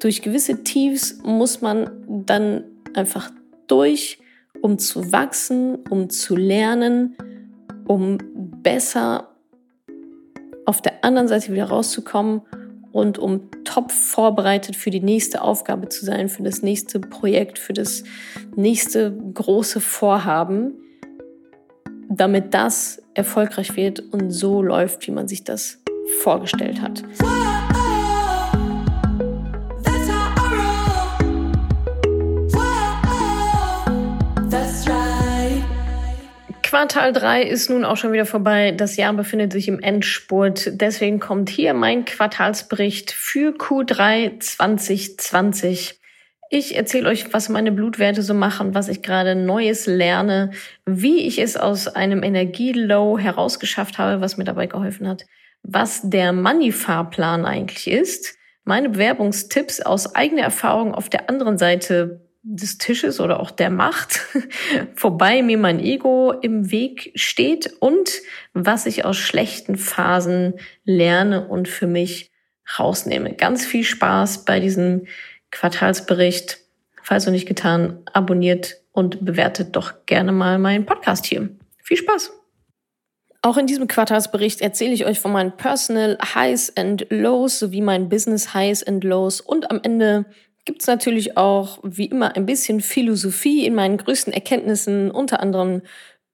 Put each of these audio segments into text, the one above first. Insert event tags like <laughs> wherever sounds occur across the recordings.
durch gewisse Tiefs muss man dann einfach durch, um zu wachsen, um zu lernen, um besser auf der anderen Seite wieder rauszukommen und um top vorbereitet für die nächste Aufgabe zu sein, für das nächste Projekt, für das nächste große Vorhaben, damit das erfolgreich wird und so läuft, wie man sich das vorgestellt hat. Quartal 3 ist nun auch schon wieder vorbei. Das Jahr befindet sich im Endspurt. Deswegen kommt hier mein Quartalsbericht für Q3 2020. Ich erzähle euch, was meine Blutwerte so machen, was ich gerade Neues lerne, wie ich es aus einem Energielow herausgeschafft habe, was mir dabei geholfen hat, was der Money-Fahrplan eigentlich ist, meine Bewerbungstipps aus eigener Erfahrung auf der anderen Seite des Tisches oder auch der Macht, <laughs> vorbei mir mein Ego im Weg steht und was ich aus schlechten Phasen lerne und für mich rausnehme. Ganz viel Spaß bei diesem Quartalsbericht. Falls noch nicht getan, abonniert und bewertet doch gerne mal meinen Podcast hier. Viel Spaß! Auch in diesem Quartalsbericht erzähle ich euch von meinen Personal Highs and Lows sowie meinen Business Highs and Lows und am Ende gibt es natürlich auch wie immer ein bisschen Philosophie in meinen größten Erkenntnissen, unter anderem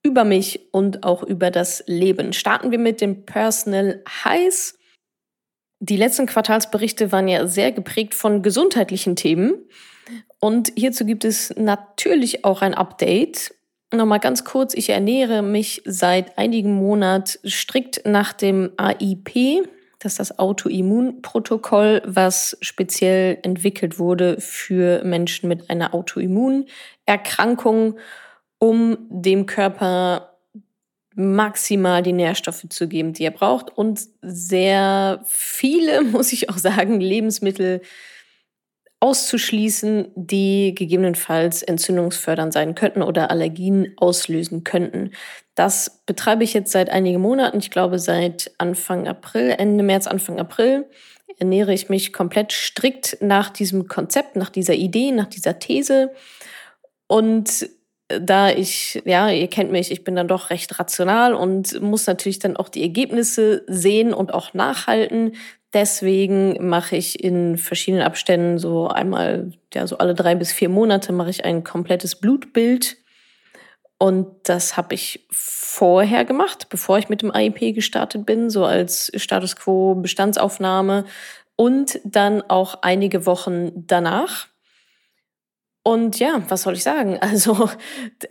über mich und auch über das Leben. Starten wir mit dem Personal Highs. Die letzten Quartalsberichte waren ja sehr geprägt von gesundheitlichen Themen. Und hierzu gibt es natürlich auch ein Update. Nochmal ganz kurz, ich ernähre mich seit einigen Monaten strikt nach dem AIP, das ist das Autoimmunprotokoll, was speziell entwickelt wurde für Menschen mit einer Autoimmunerkrankung, um dem Körper maximal die Nährstoffe zu geben, die er braucht und sehr viele, <laughs> muss ich auch sagen, Lebensmittel auszuschließen, die gegebenenfalls entzündungsfördernd sein könnten oder Allergien auslösen könnten. Das betreibe ich jetzt seit einigen Monaten. Ich glaube, seit Anfang April, Ende März, Anfang April ernähre ich mich komplett strikt nach diesem Konzept, nach dieser Idee, nach dieser These. Und da ich, ja, ihr kennt mich, ich bin dann doch recht rational und muss natürlich dann auch die Ergebnisse sehen und auch nachhalten. Deswegen mache ich in verschiedenen Abständen so einmal, ja, so alle drei bis vier Monate mache ich ein komplettes Blutbild. Und das habe ich vorher gemacht, bevor ich mit dem AIP gestartet bin, so als Status Quo Bestandsaufnahme und dann auch einige Wochen danach. Und ja, was soll ich sagen? <laughs> Also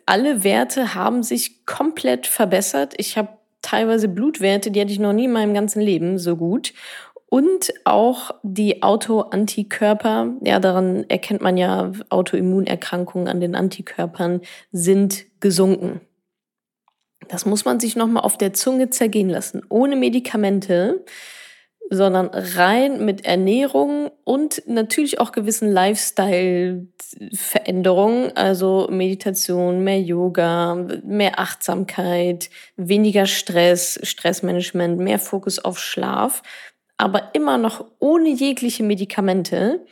alle Werte haben sich komplett verbessert. Ich habe teilweise Blutwerte, die hatte ich noch nie in meinem ganzen Leben so gut. Und auch die Autoantikörper, ja, daran erkennt man ja Autoimmunerkrankungen an den Antikörpern, sind gesunken. Das muss man sich nochmal auf der Zunge zergehen lassen. Ohne Medikamente, sondern rein mit Ernährung und natürlich auch gewissen Lifestyle-Veränderungen, also Meditation, mehr Yoga, mehr Achtsamkeit, weniger Stress, Stressmanagement, mehr Fokus auf Schlaf aber immer noch ohne jegliche Medikamente,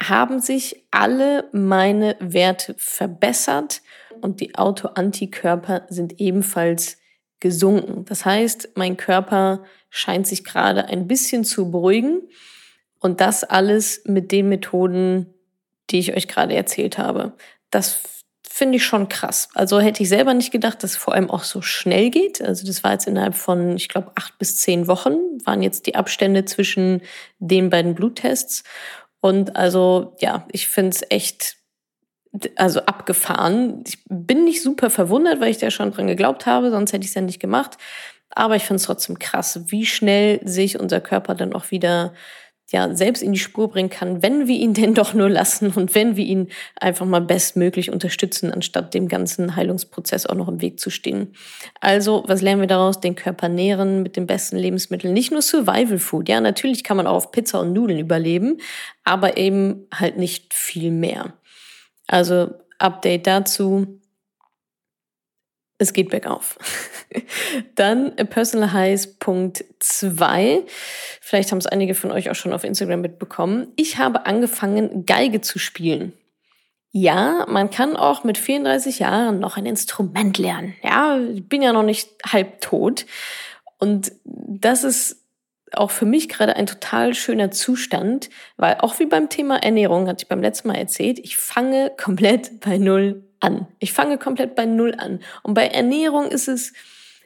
haben sich alle meine Werte verbessert und die Autoantikörper sind ebenfalls gesunken. Das heißt, mein Körper scheint sich gerade ein bisschen zu beruhigen und das alles mit den Methoden, die ich euch gerade erzählt habe. Das finde ich schon krass. Also hätte ich selber nicht gedacht, dass es vor allem auch so schnell geht. Also das war jetzt innerhalb von, ich glaube, acht bis zehn Wochen waren jetzt die Abstände zwischen den beiden Bluttests. Und also ja, ich finde es echt also abgefahren. Ich bin nicht super verwundert, weil ich da schon dran geglaubt habe, sonst hätte ich es ja nicht gemacht. Aber ich finde es trotzdem krass, wie schnell sich unser Körper dann auch wieder ja, selbst in die Spur bringen kann, wenn wir ihn <laughs> denn doch nur lassen und wenn wir ihn einfach mal bestmöglich unterstützen, anstatt dem ganzen Heilungsprozess auch noch im Weg zu stehen. Also, was lernen wir daraus? Den Körper nähren mit den besten Lebensmitteln. Nicht nur Survival Food. Ja, natürlich kann man auch auf Pizza und Nudeln überleben, aber eben halt nicht viel mehr. Also, Update dazu es geht bergauf. <laughs> Dann Personal Highs Punkt 2. Vielleicht haben es einige von euch auch schon auf Instagram mitbekommen. Ich habe angefangen, Geige zu spielen. Ja, man kann auch mit 34 Jahren noch ein Instrument lernen. Ja, ich bin ja noch nicht halb tot. Und das ist auch für mich gerade ein total schöner Zustand, weil auch wie beim Thema Ernährung, hatte ich beim letzten Mal erzählt, ich fange komplett bei Null an. Ich fange komplett bei Null an. Und bei Ernährung ist es,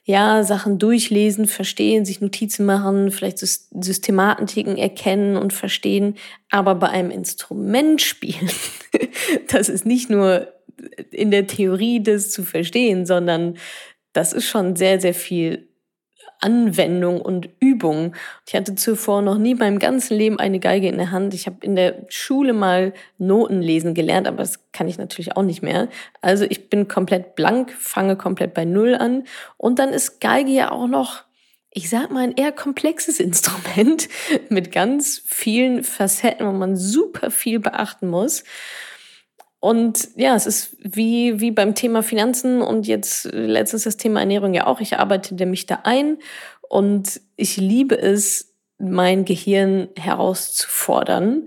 ja, Sachen durchlesen, verstehen, sich Notizen machen, vielleicht Systematiken erkennen und verstehen. Aber bei einem Instrument spielen, <laughs> das ist nicht nur in der Theorie das zu verstehen, sondern das ist schon sehr, sehr viel Anwendung und Übung. Ich hatte zuvor noch nie beim ganzen Leben eine Geige in der Hand. Ich habe in der Schule mal Noten lesen gelernt, aber das kann ich natürlich auch nicht mehr. Also ich bin komplett blank, fange komplett bei Null an. Und dann ist Geige ja auch noch, ich sag mal, ein eher komplexes <laughs> Instrument mit ganz vielen Facetten, wo man super viel beachten muss. Und ja, es ist wie, wie beim Thema Finanzen und jetzt letztens das Thema Ernährung ja auch. Ich arbeite mich da ein und ich liebe es, mein Gehirn herauszufordern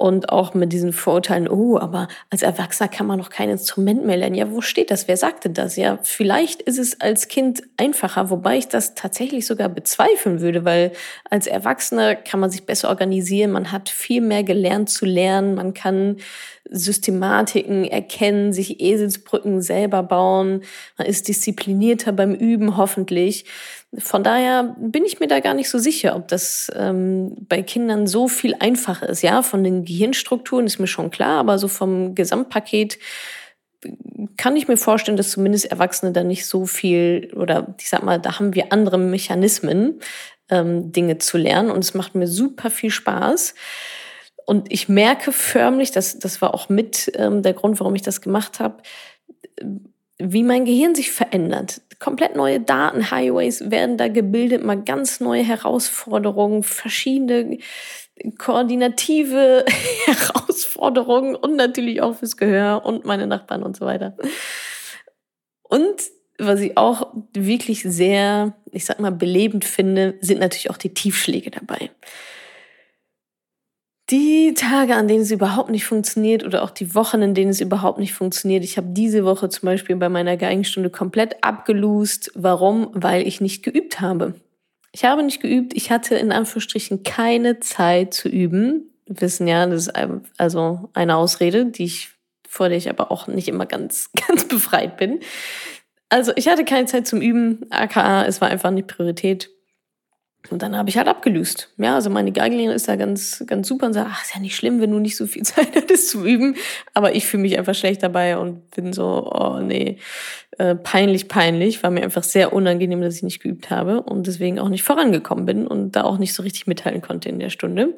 und auch mit diesen Vorurteilen, oh, aber als Erwachsener kann man noch kein Instrument mehr lernen. Ja, wo steht das? Wer sagte das? Ja, vielleicht ist es als Kind einfacher, wobei ich das tatsächlich sogar bezweifeln würde, weil als Erwachsener kann man sich besser organisieren, man hat viel mehr gelernt zu lernen, man kann Systematiken erkennen, sich Eselsbrücken selber bauen, man ist disziplinierter beim Üben hoffentlich. Von daher bin ich mir da gar nicht so sicher, ob das ähm, bei Kindern so viel einfacher ist. Ja, von den Gehirnstrukturen ist mir schon klar, aber so vom Gesamtpaket kann ich mir vorstellen, dass zumindest Erwachsene da nicht so viel oder ich sag mal, da haben wir andere Mechanismen, ähm, Dinge zu lernen und es macht mir super viel Spaß. Und ich merke förmlich, das, das war auch mit ähm, der Grund, warum ich das gemacht habe, wie mein Gehirn sich verändert. Komplett neue Datenhighways werden da gebildet, mal ganz neue Herausforderungen, verschiedene koordinative <laughs> Herausforderungen und natürlich auch fürs Gehör und meine Nachbarn und so weiter. Und was ich auch wirklich sehr, ich sag mal, belebend finde, sind natürlich auch die Tiefschläge dabei. Die Tage, an denen es überhaupt nicht funktioniert oder auch die Wochen, in denen es überhaupt nicht funktioniert. Ich habe diese Woche zum Beispiel bei meiner Geigenstunde komplett abgelust. Warum? Weil ich nicht geübt habe. Ich habe nicht geübt. Ich hatte in Anführungsstrichen keine Zeit zu üben. Wir wissen ja, das ist also eine Ausrede, die ich, vor der ich aber auch nicht immer ganz, <laughs> ganz befreit bin. Also ich hatte keine Zeit zum Üben. AKA, es war einfach nicht Priorität. Und dann habe ich halt abgelöst. Ja, also meine Geigenlehrerin ist da ganz, ganz super und sagt, ach, ist ja nicht schlimm, wenn du nicht so viel <laughs> Zeit hattest zu üben. Aber ich fühle mich einfach schlecht dabei und bin so, oh nee, äh, peinlich, peinlich. War mir einfach sehr unangenehm, dass ich nicht geübt habe und deswegen auch nicht vorangekommen bin und da auch nicht so richtig mitteilen konnte in der Stunde.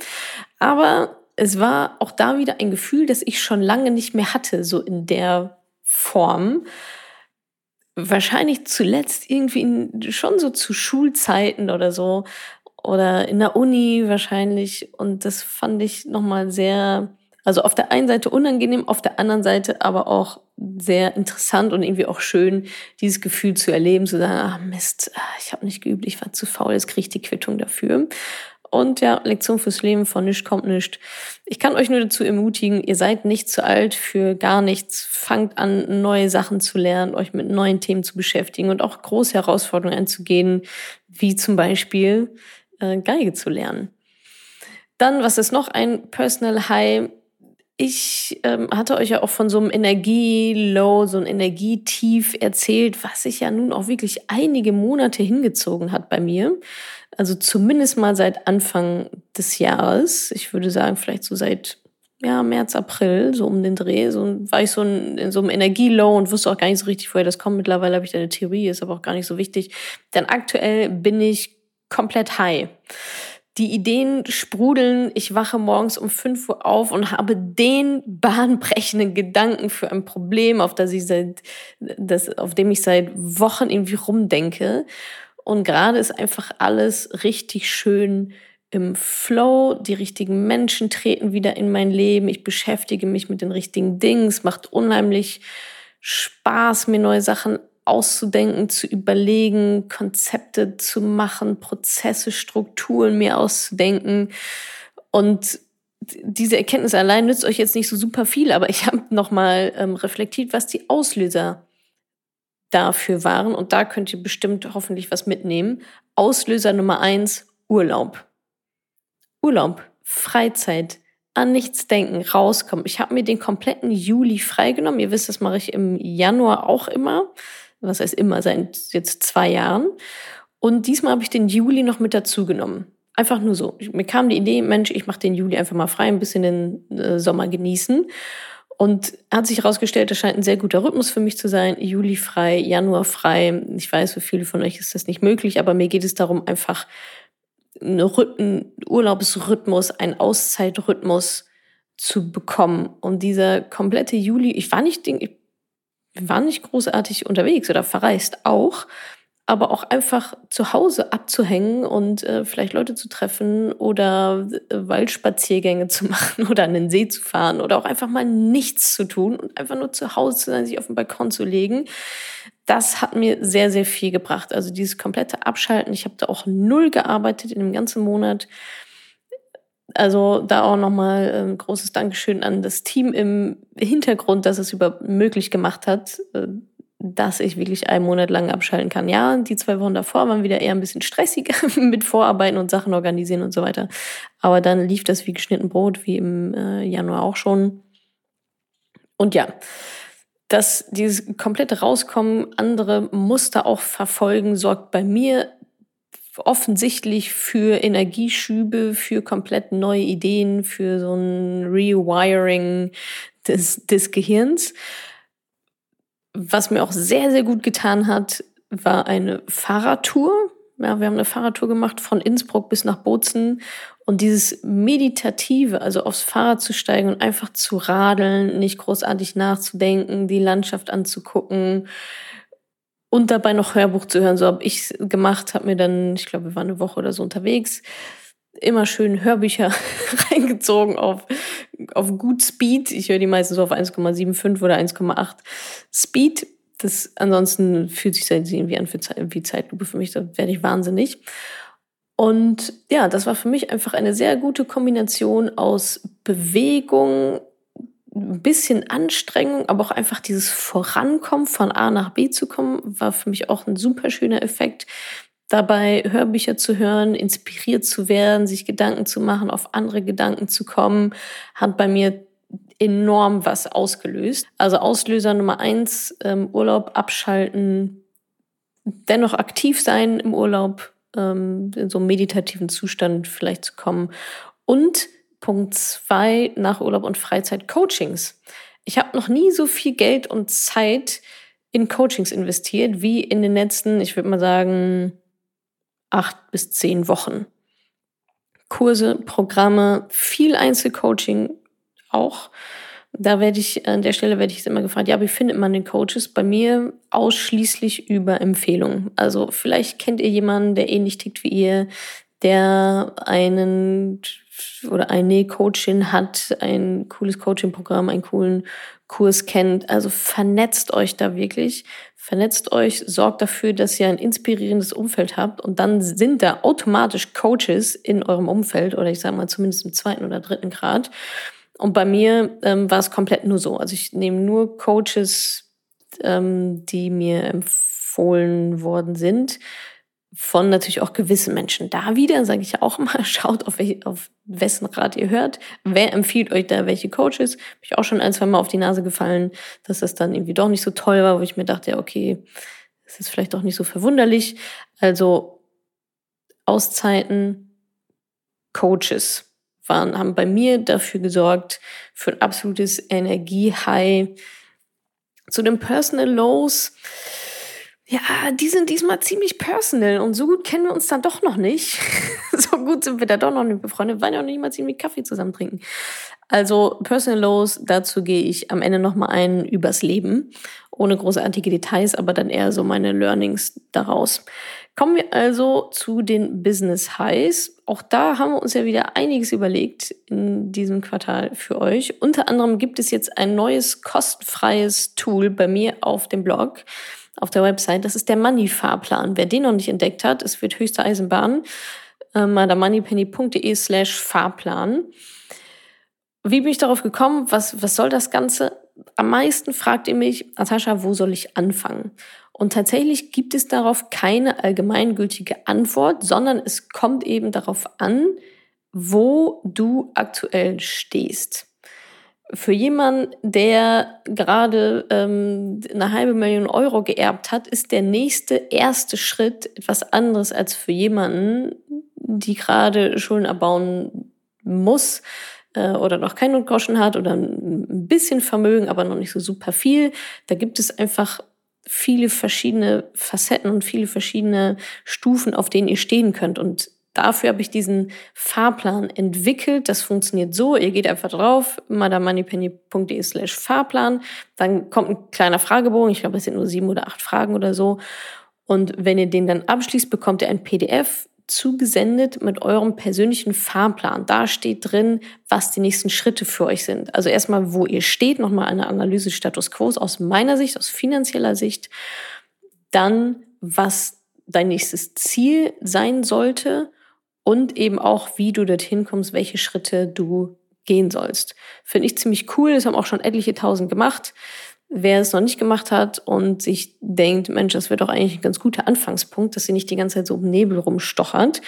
Aber es war auch da wieder ein Gefühl, das ich schon lange nicht mehr hatte, so in der Form wahrscheinlich zuletzt irgendwie schon so zu Schulzeiten oder so oder in der Uni wahrscheinlich und das fand ich nochmal sehr, also auf der einen Seite unangenehm, auf der anderen Seite aber auch sehr interessant und irgendwie auch schön, dieses Gefühl zu erleben, zu sagen, ah Mist, ich habe nicht geübt, ich war zu faul, jetzt kriege ich die Quittung dafür. Und ja, Lektion fürs Leben, von nichts kommt nichts. Ich kann euch nur dazu ermutigen, ihr seid nicht zu alt für gar nichts. Fangt an, neue Sachen zu lernen, euch mit neuen Themen zu beschäftigen und auch große Herausforderungen anzugehen, wie zum Beispiel äh, Geige zu lernen. Dann, was ist noch ein Personal High? Ich ähm, hatte euch ja auch von so einem Energie-Low, so ein Energietief erzählt, was sich ja nun auch wirklich einige Monate hingezogen hat bei mir. Also zumindest mal seit Anfang des Jahres. Ich würde sagen, vielleicht so seit ja, März, April, so um den Dreh. So war ich so in, in so einem Energielow und wusste auch gar nicht so richtig, woher das kommt. Mittlerweile habe ich da eine Theorie, ist aber auch gar nicht so wichtig. Denn aktuell bin ich komplett high. Die Ideen sprudeln. Ich wache morgens um 5 Uhr auf und habe den bahnbrechenden Gedanken für ein Problem, auf das ich seit, das, auf dem ich seit Wochen irgendwie rumdenke. Und gerade ist einfach alles richtig schön im Flow. Die richtigen Menschen treten wieder in mein Leben. Ich beschäftige mich mit den richtigen Dingen. Es macht unheimlich Spaß, mir neue Sachen auszudenken, zu überlegen, Konzepte zu machen, Prozesse, Strukturen mir auszudenken. Und diese Erkenntnis allein nützt euch jetzt nicht so super viel, aber ich habe nochmal ähm, reflektiert, was die Auslöser dafür waren. Und da könnt ihr bestimmt hoffentlich was mitnehmen. Auslöser Nummer eins, Urlaub. Urlaub, Freizeit, an nichts denken, rauskommen. Ich habe mir den kompletten Juli freigenommen. Ihr wisst, das mache ich im Januar auch immer. Was heißt immer, seit jetzt zwei Jahren. Und diesmal habe ich den Juli noch mit dazu genommen. Einfach nur so. Mir kam die Idee, Mensch, ich mache den Juli einfach mal frei, ein bisschen den äh, Sommer genießen. Und hat sich herausgestellt, das scheint ein sehr guter Rhythmus für mich zu sein. Juli frei, Januar frei. Ich weiß, für viele von euch ist das nicht möglich, aber mir geht es darum, einfach einen Urlaubsrhythmus, einen Auszeitrhythmus zu bekommen. Und dieser komplette Juli, ich war nicht, ich war nicht großartig unterwegs oder verreist auch, aber auch einfach zu Hause abzuhängen und äh, vielleicht Leute zu treffen oder äh, Waldspaziergänge zu <laughs> machen oder an den See zu fahren oder auch einfach mal nichts zu tun und einfach nur zu Hause zu sein, sich auf den Balkon zu legen. Das hat mir sehr, sehr viel gebracht. Also dieses komplette Abschalten. Ich habe da auch null gearbeitet in dem ganzen Monat. Also da auch nochmal ein ähm, großes Dankeschön an das Team im Hintergrund, dass es über möglich gemacht hat, äh, dass ich wirklich einen Monat lang abschalten kann. Ja, die zwei Wochen davor waren wieder eher ein bisschen stressiger <laughs> mit Vorarbeiten und Sachen organisieren und so weiter. Aber dann lief das wie geschnitten Brot, wie im äh, Januar auch schon. Und ja, dass dieses komplette Rauskommen, andere Muster auch verfolgen, sorgt bei mir offensichtlich für Energieschübe, für komplett neue Ideen, für so ein Rewiring des, des Gehirns. Was mir auch sehr, sehr gut getan hat, war eine Fahrradtour. Ja, wir haben eine Fahrradtour gemacht von Innsbruck bis nach Bozen. Und dieses Meditative, also aufs Fahrrad zu steigen und einfach zu radeln, nicht großartig nachzudenken, die Landschaft anzugucken und dabei noch Hörbuch zu hören. So habe ich gemacht, habe mir dann, ich glaube, wir waren eine Woche oder so unterwegs, immer schön Hörbücher <laughs> reingezogen auf, auf gut Speed. Ich höre die meistens so auf 1,75 oder 1,8 Speed. Das ansonsten fühlt sich das irgendwie an wie Zeitlupe für mich. Da werde ich wahnsinnig. Und ja, das war für mich einfach eine sehr gute Kombination aus Bewegung, ein bisschen Anstrengung, aber auch einfach dieses Vorankommen, von A nach B zu kommen, war für mich auch ein super schöner Effekt dabei Hörbücher zu hören, inspiriert zu werden, sich Gedanken zu machen, auf andere Gedanken zu kommen, hat bei mir enorm was ausgelöst. Also Auslöser Nummer eins, ähm, Urlaub abschalten, dennoch aktiv sein im Urlaub, ähm, in so einem meditativen Zustand vielleicht zu kommen. Und Punkt zwei, nach Urlaub und Freizeit Coachings. Ich habe noch nie so viel Geld und Zeit in Coachings investiert wie in den letzten, ich würde mal sagen, acht bis zehn Wochen. Kurse, Programme, viel Einzelcoaching auch. Da werde ich, an der Stelle werde ich immer gefragt, ja, wie findet man den Coaches? Bei mir ausschließlich über Empfehlungen. Also vielleicht kennt ihr jemanden, der ähnlich tickt wie ihr, der einen oder eine Coachin hat, ein cooles Coaching-Programm, einen coolen Kurs kennt. Also vernetzt euch da wirklich, vernetzt euch, sorgt dafür, dass ihr ein inspirierendes Umfeld habt und dann sind da automatisch Coaches in eurem Umfeld oder ich sage mal zumindest im zweiten oder dritten Grad. Und bei mir ähm, war es komplett nur so. Also ich nehme nur Coaches, ähm, die mir empfohlen worden sind von natürlich auch gewissen Menschen. Da wieder sage ich auch mal, <laughs> schaut auf, welch, auf wessen Rat ihr hört. Wer empfiehlt euch da welche Coaches? Habe ich auch schon ein, zwei Mal auf die Nase gefallen, dass das dann irgendwie doch nicht so toll war, wo ich mir dachte, ja, okay, das ist vielleicht doch nicht so verwunderlich. Also Auszeiten, Coaches waren, haben bei mir dafür gesorgt, für ein absolutes Energie-High. Zu den Personal Lows, ja, die sind diesmal ziemlich personal und so gut kennen wir uns dann doch noch nicht. <laughs> so gut sind wir da doch noch nicht befreundet, weil wir auch nicht mal ziemlich Kaffee zusammen trinken. Also Personal Lows, dazu gehe ich am Ende nochmal ein übers Leben, ohne großartige Details, aber dann eher so meine Learnings daraus. Kommen wir also zu den Business Highs. Auch da haben wir uns ja wieder einiges überlegt in diesem Quartal für euch. Unter anderem gibt es jetzt ein neues kostenfreies Tool bei mir auf dem Blog auf der Website. Das ist der Money-Fahrplan. Wer den noch nicht entdeckt hat, es wird höchste Eisenbahn. Äh, madamoneypenny.de slash Fahrplan. Wie bin ich darauf gekommen? Was, was soll das Ganze? Am meisten fragt ihr mich, Natascha, wo soll ich anfangen? Und tatsächlich gibt es darauf keine allgemeingültige Antwort, sondern es kommt eben darauf an, wo du aktuell stehst. Für jemanden, der gerade ähm, eine halbe Million Euro geerbt hat, ist der nächste erste Schritt etwas anderes als für jemanden, die gerade Schulden erbauen muss äh, oder noch keinen Notgroschen hat oder ein bisschen Vermögen, aber noch nicht so super viel. Da gibt es einfach viele verschiedene Facetten und viele verschiedene Stufen, auf denen ihr stehen könnt. Und dafür habe ich diesen Fahrplan entwickelt. Das funktioniert so. Ihr geht einfach drauf, madamoneypenny.de slash Fahrplan. Dann kommt ein kleiner Fragebogen. Ich glaube, es sind nur sieben oder acht Fragen oder so. Und wenn ihr den dann abschließt, bekommt ihr ein PDF zugesendet mit eurem persönlichen Fahrplan. Da steht drin, was die nächsten Schritte für euch sind. Also erstmal, wo ihr steht, nochmal eine Analyse Status Quo aus meiner Sicht, aus finanzieller Sicht. Dann, was dein nächstes Ziel sein sollte und eben auch, wie du dorthin kommst, welche Schritte du gehen sollst. Finde ich ziemlich cool. Das haben auch schon etliche tausend gemacht. Wer es noch nicht gemacht hat und sich denkt, Mensch, das wäre doch eigentlich ein ganz guter Anfangspunkt, dass sie nicht die ganze Zeit so im Nebel rumstochert.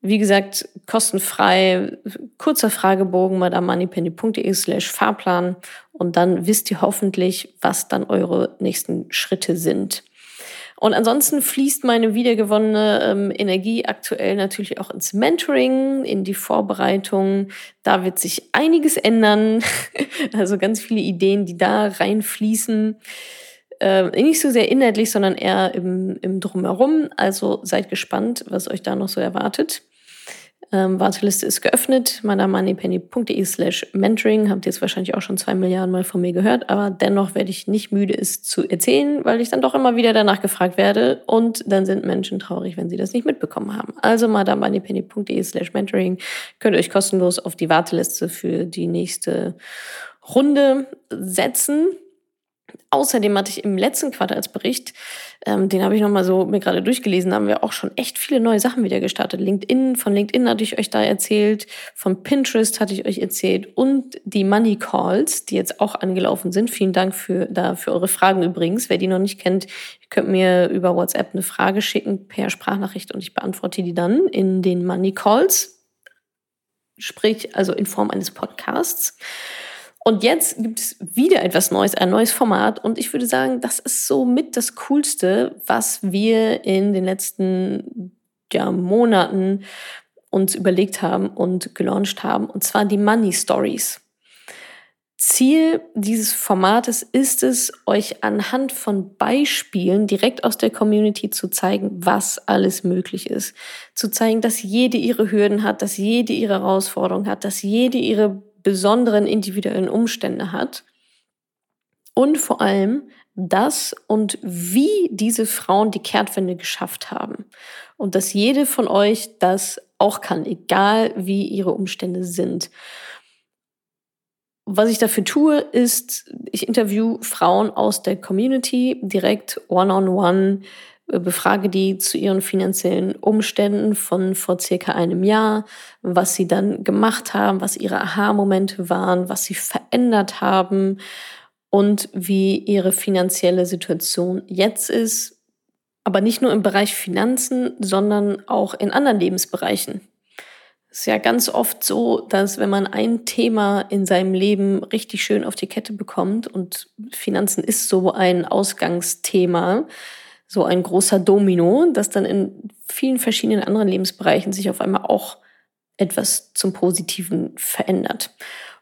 Wie gesagt, kostenfrei, kurzer Fragebogen, madamoneypenny.de slash Fahrplan und dann wisst ihr hoffentlich, was dann eure nächsten Schritte sind. Und ansonsten fließt meine wiedergewonnene ähm, Energie aktuell natürlich auch ins Mentoring, in die Vorbereitung. Da wird sich einiges ändern. <laughs> also ganz viele Ideen, die da reinfließen. Äh, nicht so sehr inhaltlich, sondern eher im, im Drumherum. Also seid gespannt, was euch da noch so erwartet. Ähm, Warteliste ist geöffnet, madamoneypenny.de slash mentoring. Habt ihr jetzt wahrscheinlich auch schon zwei Milliarden Mal von mir gehört, aber dennoch werde ich nicht müde, es zu erzählen, weil ich dann doch immer wieder danach gefragt werde und dann sind Menschen traurig, wenn sie das nicht mitbekommen haben. Also madamoneypenny.de slash mentoring könnt ihr euch kostenlos auf die Warteliste für die nächste Runde setzen. Außerdem hatte ich im letzten Quartalsbericht, ähm, den habe ich nochmal so mir gerade durchgelesen, haben wir auch schon echt viele neue Sachen wieder gestartet. LinkedIn, von LinkedIn hatte ich euch da erzählt, von Pinterest hatte ich euch erzählt und die Money Calls, die jetzt auch angelaufen sind. Vielen Dank für, da, für eure Fragen übrigens. Wer die noch nicht kennt, könnt mir über WhatsApp eine Frage schicken per Sprachnachricht und ich beantworte die dann in den Money Calls. Sprich, also in Form eines Podcasts. Und jetzt gibt es wieder etwas Neues, ein neues Format. Und ich würde sagen, das ist so mit das Coolste, was wir in den letzten ja, Monaten uns überlegt haben und gelauncht haben. Und zwar die Money Stories. Ziel dieses Formates ist es, euch anhand von Beispielen direkt aus der Community zu zeigen, was alles möglich ist. Zu zeigen, dass jede ihre Hürden hat, dass jede ihre Herausforderungen hat, dass jede ihre besonderen individuellen Umstände hat. Und vor allem, dass und wie diese Frauen die Kehrtwende geschafft haben. Und dass jede von euch das auch kann, egal wie ihre Umstände sind. Was ich dafür tue, ist, ich interview Frauen aus der Community direkt one-on-one, -on -one, befrage die zu ihren finanziellen Umständen von vor circa einem Jahr, was sie dann gemacht haben, was ihre Aha-Momente waren, was sie verändert haben und wie ihre finanzielle Situation jetzt ist. Aber nicht nur im Bereich Finanzen, sondern auch in anderen Lebensbereichen. Es ist ja ganz oft so, dass wenn man ein Thema in seinem Leben richtig schön auf die Kette bekommt und Finanzen ist so ein Ausgangsthema, so ein großer Domino, dass dann in vielen verschiedenen anderen Lebensbereichen sich auf einmal auch etwas zum Positiven verändert.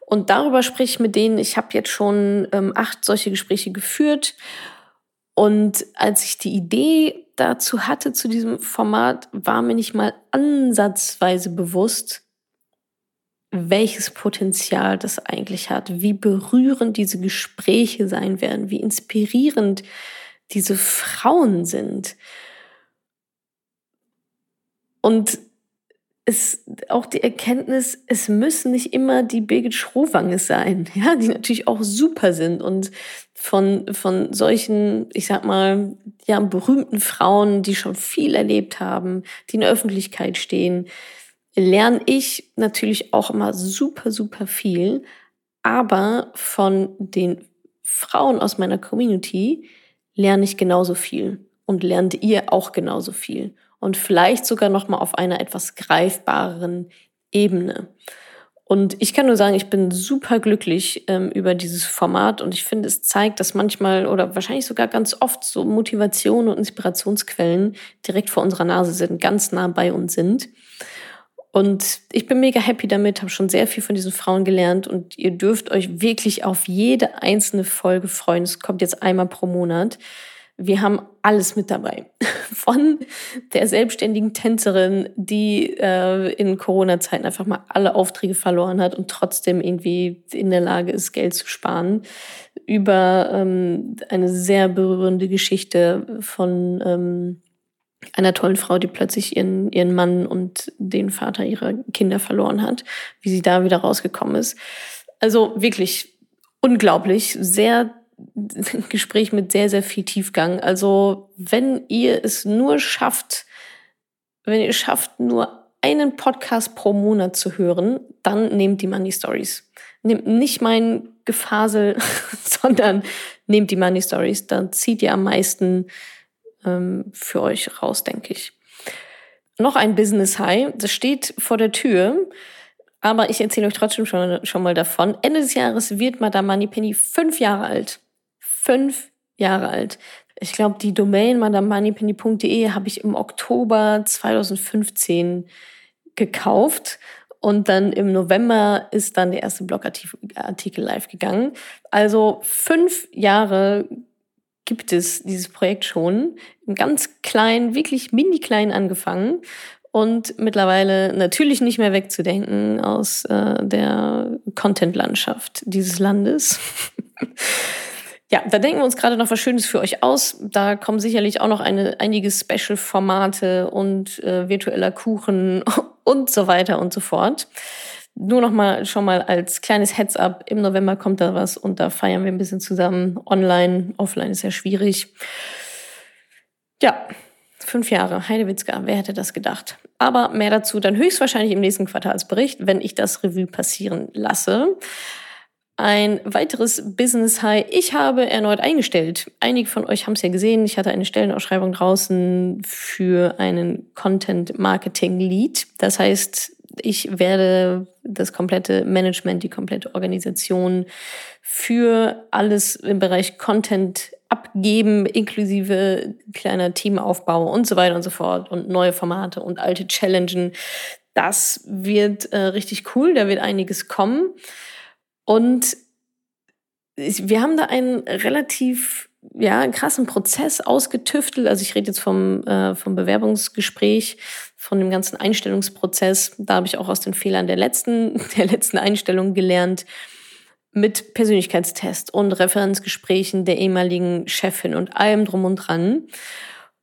Und darüber spreche ich mit denen. Ich habe jetzt schon ähm, acht solche Gespräche geführt. Und als ich die Idee dazu hatte, zu diesem Format, war mir nicht mal ansatzweise bewusst, welches Potenzial das eigentlich hat, wie berührend diese Gespräche sein werden, wie inspirierend diese Frauen sind. Und es auch die Erkenntnis, es müssen nicht immer die Birgit Schrowange sein, <laughs> ja, die natürlich auch super sind und von, von solchen, ich sag mal, ja, berühmten Frauen, die schon viel erlebt haben, die in der Öffentlichkeit stehen, lerne ich natürlich auch immer super, super viel. Aber von den Frauen aus meiner Community lerne ich genauso viel und lernt ihr auch genauso viel und vielleicht sogar noch mal auf einer etwas greifbareren Ebene. Und ich kann nur sagen, ich bin super glücklich ähm, über dieses Format und ich finde, es zeigt, dass manchmal oder wahrscheinlich sogar ganz oft so Motivation und Inspirationsquellen direkt vor unserer Nase sind, ganz nah bei uns sind. Und ich bin mega happy damit, habe schon sehr viel von diesen Frauen gelernt und ihr dürft euch wirklich auf jede einzelne Folge freuen. Es kommt jetzt einmal pro Monat. Wir haben alles mit dabei. <laughs> Von der selbstständigen Tänzerin, die äh, in Corona-Zeiten einfach mal alle Aufträge verloren hat und trotzdem irgendwie in der Lage ist, Geld zu sparen, über ähm, eine sehr berührende Geschichte von ähm, einer tollen Frau, die plötzlich ihren, ihren Mann und den Vater ihrer Kinder verloren hat, wie sie da wieder rausgekommen ist. Also wirklich unglaublich, sehr <laughs> Gespräch mit sehr, sehr viel Tiefgang. Also wenn ihr es nur schafft, wenn ihr es schafft, nur einen Podcast pro Monat zu hören, dann nehmt die Money Stories. Nehmt nicht mein Gefasel, <laughs> sondern nehmt die Money Stories. Dann zieht ihr am meisten ähm, für euch raus, denke ich. Noch ein Business High, das steht vor der Tür. Aber ich erzähle euch trotzdem schon, schon mal davon. Ende des Jahres wird Madame Moneypenny fünf Jahre alt fünf Jahre alt. Ich glaube, die Domain madamoneypenny.de habe ich im Oktober 2015 gekauft. Und dann im November ist dann der erste Blogartikel live gegangen. Also fünf Jahre gibt es dieses Projekt schon. Ganz klein, wirklich mini klein angefangen. Und mittlerweile natürlich nicht mehr wegzudenken aus äh, der Content-Landschaft dieses Landes. <laughs> Ja, da denken wir uns gerade noch was Schönes für euch aus. Da kommen sicherlich auch noch eine, einige Special-Formate und äh, virtueller Kuchen <laughs> und so weiter und so fort. Nur noch mal schon mal als kleines Heads-up. Im November kommt da was und da feiern wir ein bisschen zusammen. Online, offline ist ja schwierig. Ja, fünf Jahre. Heidewitzka, wer hätte das gedacht? Aber mehr dazu dann höchstwahrscheinlich im nächsten Quartalsbericht, wenn ich das Revue passieren lasse. Ein weiteres Business High. Ich habe erneut eingestellt. Einige von euch haben es ja gesehen. Ich hatte eine Stellenausschreibung draußen für einen Content Marketing Lead. Das heißt, ich werde das komplette Management, die komplette Organisation für alles im Bereich Content abgeben, inklusive kleiner Teamaufbau und so weiter und so fort und neue Formate und alte Challengen. Das wird äh, richtig cool. Da wird einiges kommen. Und wir haben da einen relativ ja, krassen Prozess ausgetüftelt. Also ich rede jetzt vom, äh, vom Bewerbungsgespräch, von dem ganzen Einstellungsprozess. Da habe ich auch aus den Fehlern der letzten, <laughs> der letzten Einstellung gelernt. Mit Persönlichkeitstest und Referenzgesprächen der ehemaligen Chefin und allem drum und dran.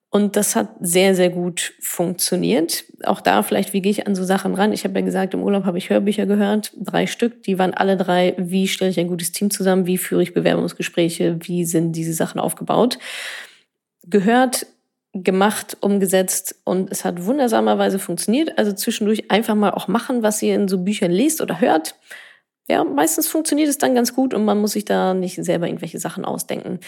Und das hat sehr, sehr gut funktioniert. Auch da vielleicht, wie gehe ich an so Sachen ran? Ich habe ja gesagt, im Urlaub habe ich Hörbücher gehört, drei Stück. Die waren alle drei, wie stelle ich ein gutes Team zusammen, wie führe ich Bewerbungsgespräche, wie sind diese Sachen aufgebaut. Gehört, gemacht, umgesetzt und es hat wundersamerweise funktioniert. Also zwischendurch einfach mal auch machen, was ihr in so Büchern lest oder hört. Ja, meistens funktioniert es dann ganz gut und man muss sich da nicht selber irgendwelche Sachen ausdenken.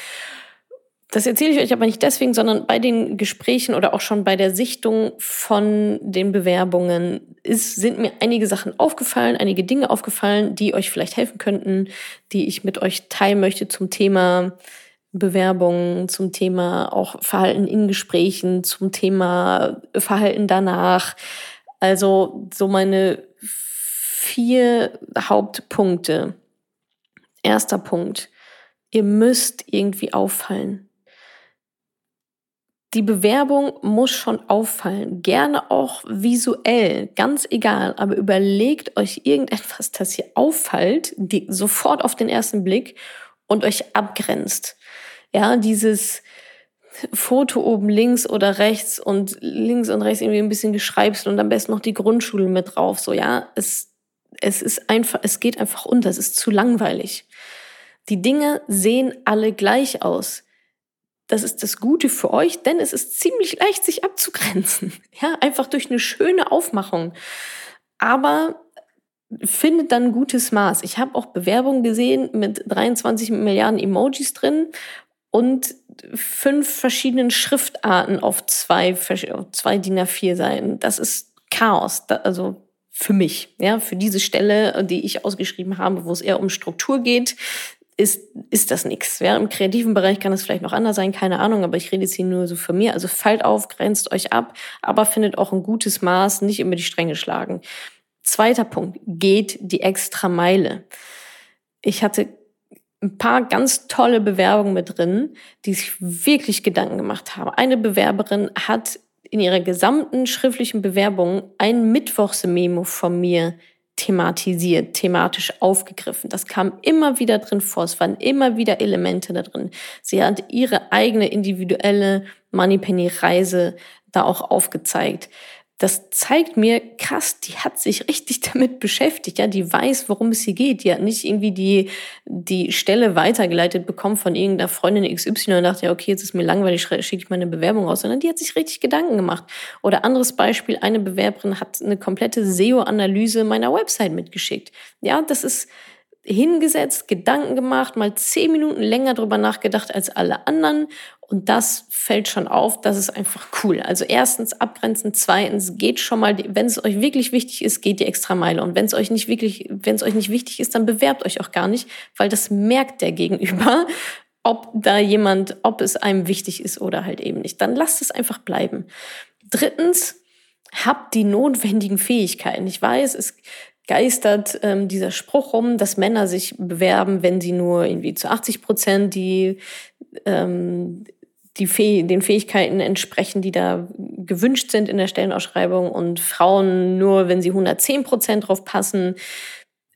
Das erzähle ich euch aber nicht deswegen, sondern bei den Gesprächen oder auch schon bei der Sichtung von den Bewerbungen ist, sind mir einige Sachen aufgefallen, einige Dinge aufgefallen, die euch vielleicht helfen könnten, die ich mit euch teilen möchte zum Thema Bewerbungen, zum Thema auch Verhalten in Gesprächen, zum Thema Verhalten danach. Also so meine vier Hauptpunkte. Erster Punkt. Ihr müsst irgendwie auffallen die Bewerbung muss schon auffallen, gerne auch visuell, ganz egal, aber überlegt euch irgendetwas, das hier auffällt, die, sofort auf den ersten Blick und euch abgrenzt. Ja, dieses, Foto oben links oder rechts und links und rechts irgendwie ein bisschen geschreibst und am besten noch die Grundschule mit drauf. So, ja, es, es ist einfach, es geht einfach unter, es ist zu langweilig. Die Dinge sehen alle gleich aus. Das ist das Gute für euch, denn es ist ziemlich leicht, sich abzugrenzen. <laughs> Ja, einfach durch eine schöne Aufmachung. Aber findet dann gutes Maß. Ich habe auch Bewerbungen gesehen mit 23 Milliarden Emojis drin und fünf verschiedenen Schriftarten auf zwei, auf zwei DIN A4 Seiten. Das ist Chaos. also für mich, ja, für diese Stelle, die ich ausgeschrieben habe, wo es eher um Struktur geht, ist, ist das nichts. Ja, Im kreativen Bereich kann es vielleicht noch anders sein, keine Ahnung, aber ich rede jetzt hier nur so für mir. Also fallt auf, grenzt euch ab, aber findet auch ein gutes Maß, nicht über die Stränge schlagen. Zweiter Punkt, geht die extra Meile. Ich hatte ein paar ganz tolle Bewerbungen mit drin, die sich wirklich Gedanken gemacht haben. Eine Bewerberin hat in ihrer gesamten schriftlichen Bewerbung ein Mittwochsmemo von mir thematisiert, thematisch aufgegriffen. Das kam immer wieder drin vor. Es waren immer wieder Elemente da drin. Sie hat ihre eigene individuelle Moneypenny-Reise da auch aufgezeigt das zeigt mir, krass, die hat sich richtig <laughs> damit beschäftigt, ja, die weiß, worum es hier geht. Die hat nicht irgendwie die, die Stelle weitergeleitet bekommen von irgendeiner Freundin XY und dachte, ja, okay, jetzt ist mir langweilig, schicke ich meine Bewerbung aus, sondern die hat sich richtig Gedanken gemacht. Oder anderes Beispiel, eine Bewerberin hat eine komplette SEO-Analyse meiner Website mitgeschickt. Ja, das ist, hingesetzt, Gedanken gemacht, mal zehn Minuten länger drüber nachgedacht als alle anderen. Und das fällt schon auf, das ist einfach cool. Also erstens abgrenzen, zweitens geht schon mal, wenn es euch wirklich wichtig ist, geht die extra Meile. Und wenn es euch nicht wirklich, wenn es euch nicht wichtig ist, dann bewerbt euch auch gar nicht, weil das merkt der Gegenüber, ob da jemand, ob es einem wichtig ist oder halt eben nicht. Dann lasst es einfach bleiben. Drittens, habt die notwendigen Fähigkeiten. Ich weiß, es geistert ähm, dieser Spruch rum, dass Männer sich bewerben, wenn sie nur irgendwie zu 80 Prozent die, ähm, die Fäh den Fähigkeiten entsprechen, die da gewünscht sind in der Stellenausschreibung und Frauen nur, wenn sie 110 Prozent drauf passen.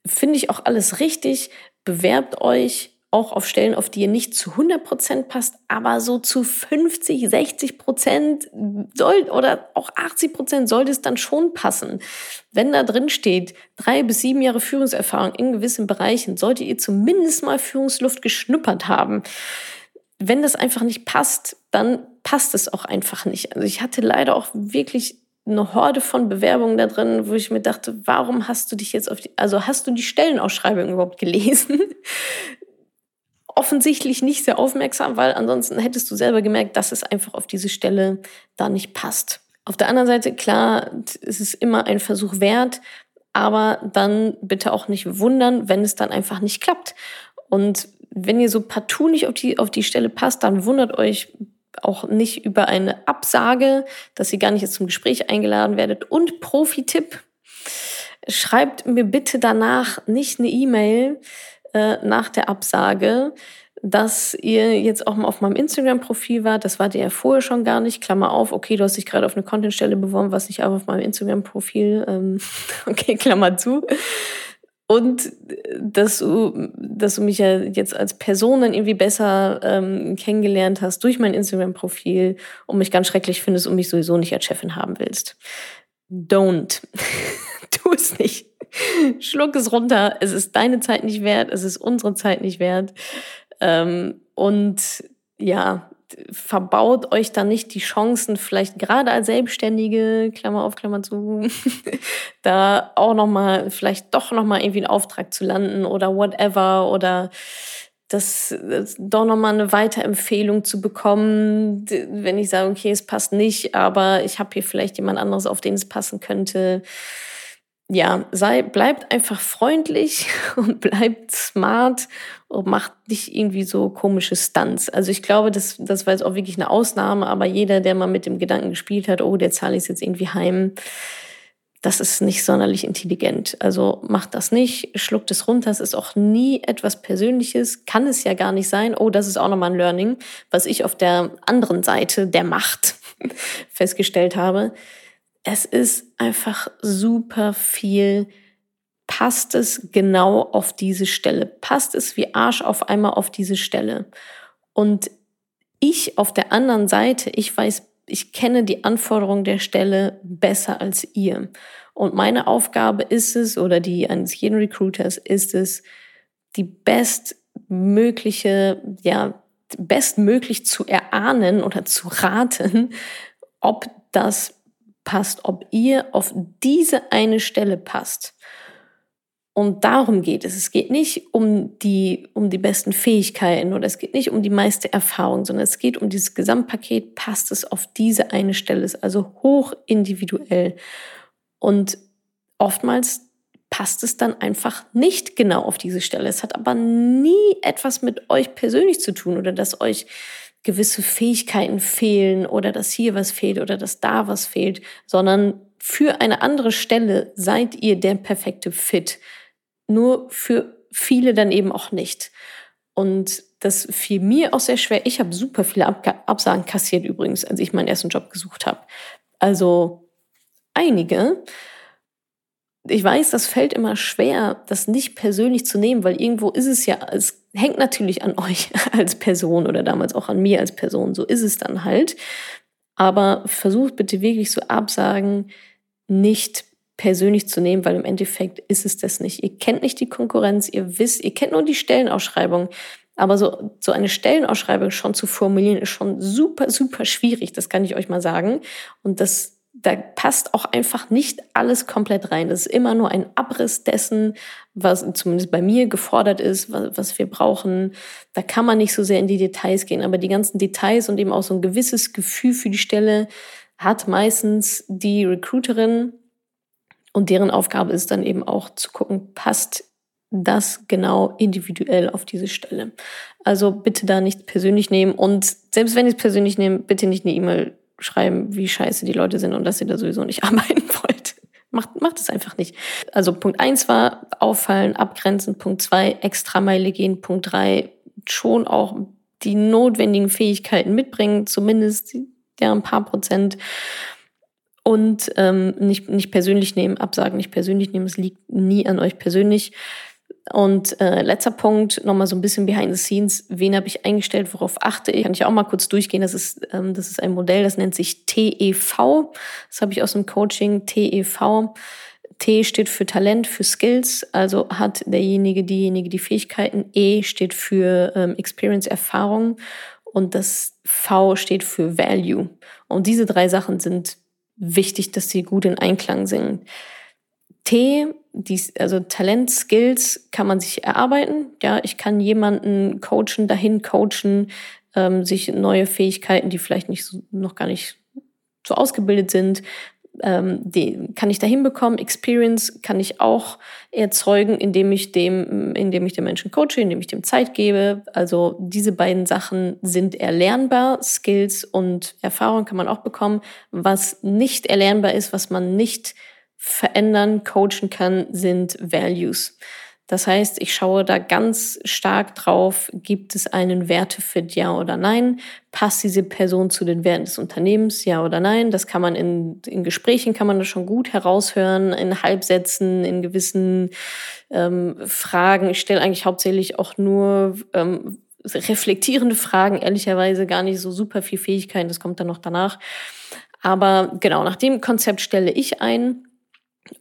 Finde ich auch alles richtig. Bewerbt euch auch auf Stellen, auf die ihr nicht zu 100 Prozent passt, aber so zu 50, 60 Prozent soll oder auch 80 Prozent sollte es dann schon passen. Wenn da drin steht, drei bis sieben Jahre Führungserfahrung in gewissen Bereichen, solltet ihr zumindest mal Führungsluft geschnuppert haben. Wenn das einfach nicht passt, dann passt es auch einfach nicht. Also ich hatte leider auch wirklich eine Horde von Bewerbungen da drin, wo ich mir dachte, warum hast du dich jetzt auf die, also hast du die Stellenausschreibung überhaupt gelesen? Offensichtlich nicht sehr aufmerksam, weil ansonsten hättest du selber gemerkt, dass es einfach auf diese Stelle da nicht passt. Auf der anderen Seite, klar, es ist immer ein Versuch wert, aber dann bitte auch nicht wundern, wenn es dann einfach nicht klappt. Und wenn ihr so partout nicht auf die, auf die Stelle passt, dann wundert euch auch nicht über eine Absage, dass ihr gar nicht jetzt zum Gespräch eingeladen werdet. Und Profi-Tipp, schreibt mir bitte danach nicht eine E-Mail, äh, nach der Absage, dass ihr jetzt auch mal auf meinem Instagram-Profil wart. Das wart ihr ja vorher schon gar nicht. Klammer auf, okay, du hast dich gerade auf eine Contentstelle beworben, was nicht aber auf meinem Instagram-Profil. Ähm, <laughs> okay, Klammer zu. Und dass du, dass du mich ja jetzt als Person dann irgendwie besser ähm, kennengelernt hast durch mein Instagram-Profil und mich ganz schrecklich findest und mich sowieso nicht als Chefin haben willst. Don't. <laughs> tu es nicht. <laughs> Schluck es runter. Es ist deine Zeit nicht wert. Es ist unsere Zeit nicht wert. Ähm, und ja, verbaut euch da nicht die Chancen, vielleicht gerade als Selbstständige, Klammer auf, Klammer zu, <laughs> da auch nochmal, vielleicht doch nochmal irgendwie einen Auftrag zu landen oder whatever oder das, das doch nochmal eine Weiterempfehlung zu bekommen, wenn ich sage, okay, es passt nicht, aber ich habe hier vielleicht jemand anderes, auf den es passen könnte ja, sei, bleibt einfach freundlich <laughs> und bleibt smart und macht nicht irgendwie so komische Stunts. Also ich glaube, das, das war jetzt auch wirklich eine Ausnahme, aber jeder, der mal mit dem Gedanken gespielt hat, oh, der zahle ich jetzt irgendwie heim, das ist nicht sonderlich intelligent. Also macht das nicht, schluckt es runter. Es ist auch nie etwas Persönliches, kann es ja gar nicht sein. Oh, das ist auch nochmal ein Learning, was ich auf der anderen Seite der Macht <laughs> festgestellt habe es ist einfach super viel. Passt es genau auf diese Stelle? Passt es wie Arsch auf einmal auf diese Stelle? Und ich auf der anderen Seite, ich weiß, ich kenne die Anforderungen der Stelle besser als ihr. Und meine Aufgabe ist es, oder die eines jeden Recruiters ist es, die bestmögliche, ja, bestmöglich zu erahnen oder zu raten, ob das passt, ob ihr auf diese eine Stelle passt. Und darum geht es. Es geht nicht um die, um die besten Fähigkeiten oder es geht nicht um die meiste Erfahrung, sondern es geht um dieses Gesamtpaket. Passt es auf diese eine Stelle? Ist also hoch individuell. Und oftmals passt es dann einfach nicht genau auf diese Stelle. Es hat aber nie etwas mit euch persönlich zu tun oder dass euch gewisse Fähigkeiten fehlen oder dass hier was fehlt oder dass da was fehlt, sondern für eine andere Stelle seid ihr der perfekte Fit. Nur für viele dann eben auch nicht. Und das fiel mir auch sehr schwer. Ich habe super viele Ab Absagen kassiert übrigens, als ich meinen ersten Job gesucht habe. Also einige. Ich weiß, das fällt immer schwer, das nicht persönlich zu nehmen, weil irgendwo ist es ja, es hängt natürlich an euch <laughs> als Person oder damals auch an mir als Person. So ist es dann halt. Aber versucht bitte wirklich so Absagen nicht persönlich zu nehmen, weil im Endeffekt ist es das nicht. Ihr kennt nicht die Konkurrenz, ihr wisst, ihr kennt nur die Stellenausschreibung. Aber so, so eine Stellenausschreibung schon zu formulieren, ist schon super, super schwierig. Das kann ich euch mal sagen. Und das, da passt auch einfach nicht alles komplett rein. Das ist immer nur ein Abriss dessen, was zumindest bei mir gefordert ist, was, was wir brauchen. Da kann man nicht so sehr in die Details gehen. Aber die ganzen Details und eben auch so ein gewisses Gefühl für die Stelle hat meistens die Recruiterin und deren Aufgabe ist dann eben auch zu gucken, passt das genau individuell auf diese Stelle. Also bitte da nicht persönlich nehmen und selbst wenn ihr es persönlich nehmt, bitte nicht eine E-Mail schreiben, wie scheiße die Leute sind und dass ihr da sowieso nicht <laughs> arbeiten wollt. Macht, macht es einfach nicht. Also Punkt eins war auffallen, abgrenzen. Punkt zwei Extrameile gehen. Punkt drei schon auch die notwendigen Fähigkeiten mitbringen, zumindest ja ein paar Prozent und ähm, nicht, nicht persönlich nehmen, absagen, nicht persönlich nehmen. Es liegt nie an euch persönlich. Und äh, letzter Punkt, nochmal so ein bisschen behind the scenes. Wen habe ich eingestellt? Worauf achte ich? Kann ich auch mal kurz durchgehen. Das ist, ähm, das ist ein Modell, das nennt sich TEV. Das habe ich aus dem Coaching TEV. T steht für Talent, für Skills, also hat derjenige, diejenige die Fähigkeiten. E steht für ähm, Experience, Erfahrung und das V steht für Value. Und diese drei Sachen sind wichtig, dass sie gut in Einklang sind. T, dies, also Talent, Skills kann man sich erarbeiten. Ja, ich kann jemanden coachen, dahin coachen, ähm, sich neue Fähigkeiten, die vielleicht nicht so, noch gar nicht so ausgebildet sind, ähm, die kann ich da hinbekommen. Experience kann ich auch erzeugen, indem ich dem, indem ich den Menschen coache, indem ich dem Zeit gebe. Also diese beiden Sachen sind erlernbar. Skills und Erfahrung kann man auch bekommen. Was nicht erlernbar ist, was man nicht verändern, coachen kann, sind Values. Das heißt, ich schaue da ganz stark drauf, gibt es einen Wertefit, ja oder nein? Passt diese Person zu den Werten des Unternehmens, ja oder nein? Das kann man in, in Gesprächen, kann man das schon gut heraushören, in Halbsätzen, in gewissen ähm, Fragen. Ich stelle eigentlich hauptsächlich auch nur ähm, reflektierende Fragen, ehrlicherweise gar nicht so super viel Fähigkeiten, das kommt dann noch danach. Aber genau, nach dem Konzept stelle ich ein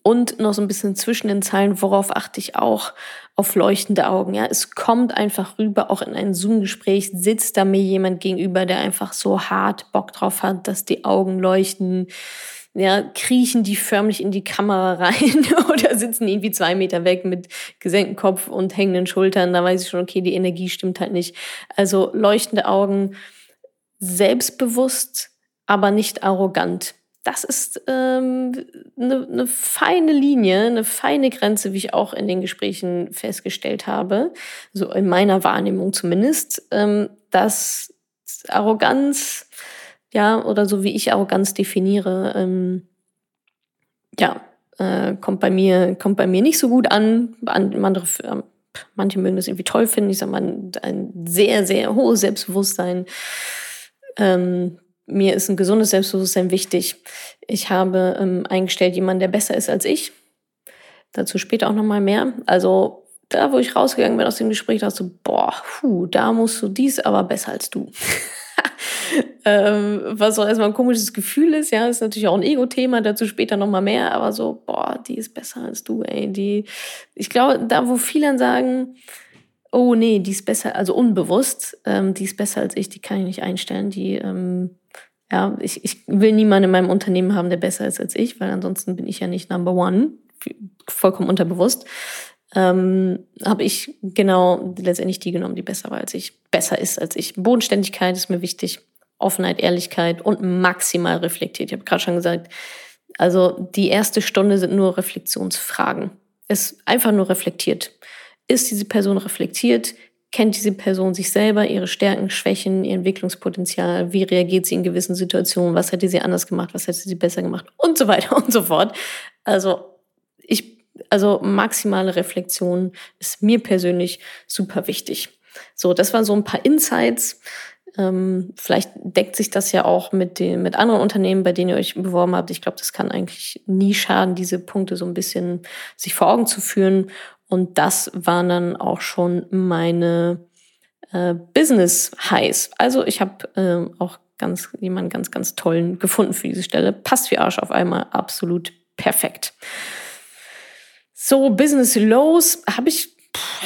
und noch so ein bisschen zwischen den Zeilen, worauf achte ich auch? Auf leuchtende Augen. Ja, es kommt einfach rüber, auch in ein Zoom-Gespräch sitzt da mir jemand gegenüber, der einfach so hart Bock drauf hat, dass die Augen leuchten. Ja, kriechen die förmlich in die Kamera <laughs> rein oder sitzen irgendwie zwei Meter weg mit gesenktem Kopf und hängenden Schultern. Da weiß ich schon, okay, die Energie stimmt halt nicht. Also leuchtende Augen, selbstbewusst, aber nicht arrogant das ist ähm, eine, eine feine Linie, eine feine Grenze, wie ich auch in den Gesprächen festgestellt habe, so in meiner Wahrnehmung zumindest, ähm, dass Arroganz, ja, oder so wie ich Arroganz definiere, ähm, ja, äh, kommt bei mir, kommt bei mir nicht so gut an. Andere, äh, manche mögen das irgendwie toll finden. Ich sag mal, ein sehr, sehr hohes Selbstbewusstsein. Ähm, mir ist ein gesundes Selbstbewusstsein wichtig. Ich habe ähm, eingestellt jemanden, der besser ist als ich. Dazu später auch nochmal mehr. Also da, wo ich rausgegangen bin aus dem Gespräch, dachte ich so, boah, puh, da musst du dies aber besser als du. <laughs> ähm, was auch erstmal ein komisches Gefühl ist, ja, ist natürlich auch ein Ego-Thema, dazu später nochmal mehr, aber so, boah, die ist besser als du, ey, die, ich glaube, da wo viele dann sagen, oh nee, die ist besser, also unbewusst, ähm, die ist besser als ich, die kann ich nicht einstellen, die, ähm, ja, ich, ich will niemanden in meinem Unternehmen haben, der besser ist als ich, weil ansonsten bin ich ja nicht Number One, vollkommen unterbewusst. Ähm, habe ich genau letztendlich die genommen, die besser war als ich, besser ist als ich. Bodenständigkeit ist mir wichtig, Offenheit, Ehrlichkeit und maximal reflektiert. Ich habe gerade schon gesagt, also die erste Stunde sind nur Reflexionsfragen. Es ist einfach nur reflektiert. Ist diese Person reflektiert? Kennt diese Person sich selber, ihre Stärken, Schwächen, ihr Entwicklungspotenzial, wie reagiert sie in gewissen Situationen, was hätte sie anders gemacht, was hätte sie besser gemacht und so weiter <laughs> und so fort. Also ich, also maximale Reflexion ist mir persönlich super wichtig. So, das waren so ein paar Insights. Ähm, vielleicht deckt sich das ja auch mit den, mit anderen Unternehmen, bei denen ihr euch beworben habt. Ich glaube, das kann eigentlich nie schaden, diese Punkte so ein bisschen sich vor Augen zu führen und das waren dann auch schon meine äh, Business Highs. Also ich habe äh, auch ganz jemanden ganz, ganz tollen gefunden für diese Stelle. Passt wie Arsch auf einmal, absolut perfekt. So, Business Lows habe ich